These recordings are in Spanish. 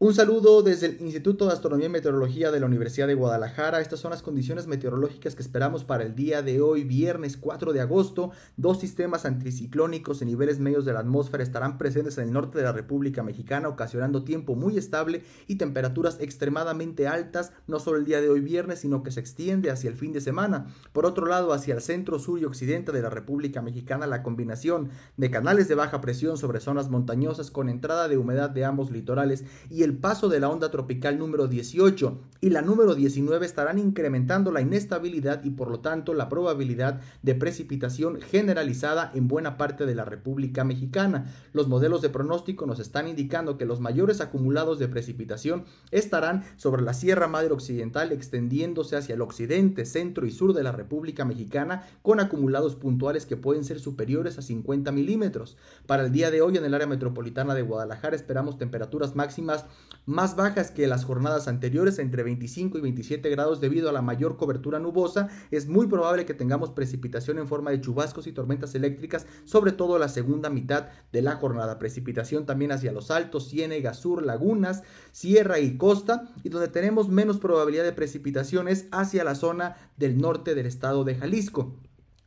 Un saludo desde el Instituto de Astronomía y Meteorología de la Universidad de Guadalajara. Estas son las condiciones meteorológicas que esperamos para el día de hoy, viernes 4 de agosto. Dos sistemas anticiclónicos en niveles medios de la atmósfera estarán presentes en el norte de la República Mexicana, ocasionando tiempo muy estable y temperaturas extremadamente altas, no solo el día de hoy viernes, sino que se extiende hacia el fin de semana. Por otro lado, hacia el centro, sur y occidente de la República Mexicana, la combinación de canales de baja presión sobre zonas montañosas con entrada de humedad de ambos litorales y el paso de la onda tropical número 18 y la número 19 estarán incrementando la inestabilidad y por lo tanto la probabilidad de precipitación generalizada en buena parte de la República Mexicana. Los modelos de pronóstico nos están indicando que los mayores acumulados de precipitación estarán sobre la Sierra Madre Occidental extendiéndose hacia el occidente, centro y sur de la República Mexicana con acumulados puntuales que pueden ser superiores a 50 milímetros. Para el día de hoy en el área metropolitana de Guadalajara esperamos temperaturas máximas más bajas que las jornadas anteriores, entre 25 y 27 grados debido a la mayor cobertura nubosa. Es muy probable que tengamos precipitación en forma de chubascos y tormentas eléctricas, sobre todo la segunda mitad de la jornada. Precipitación también hacia los altos, Ciénega Sur, Lagunas, Sierra y Costa, y donde tenemos menos probabilidad de precipitaciones hacia la zona del norte del estado de Jalisco.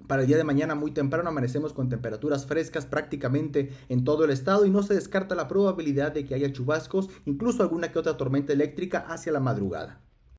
Para el día de mañana muy temprano amanecemos con temperaturas frescas prácticamente en todo el estado y no se descarta la probabilidad de que haya chubascos, incluso alguna que otra tormenta eléctrica hacia la madrugada.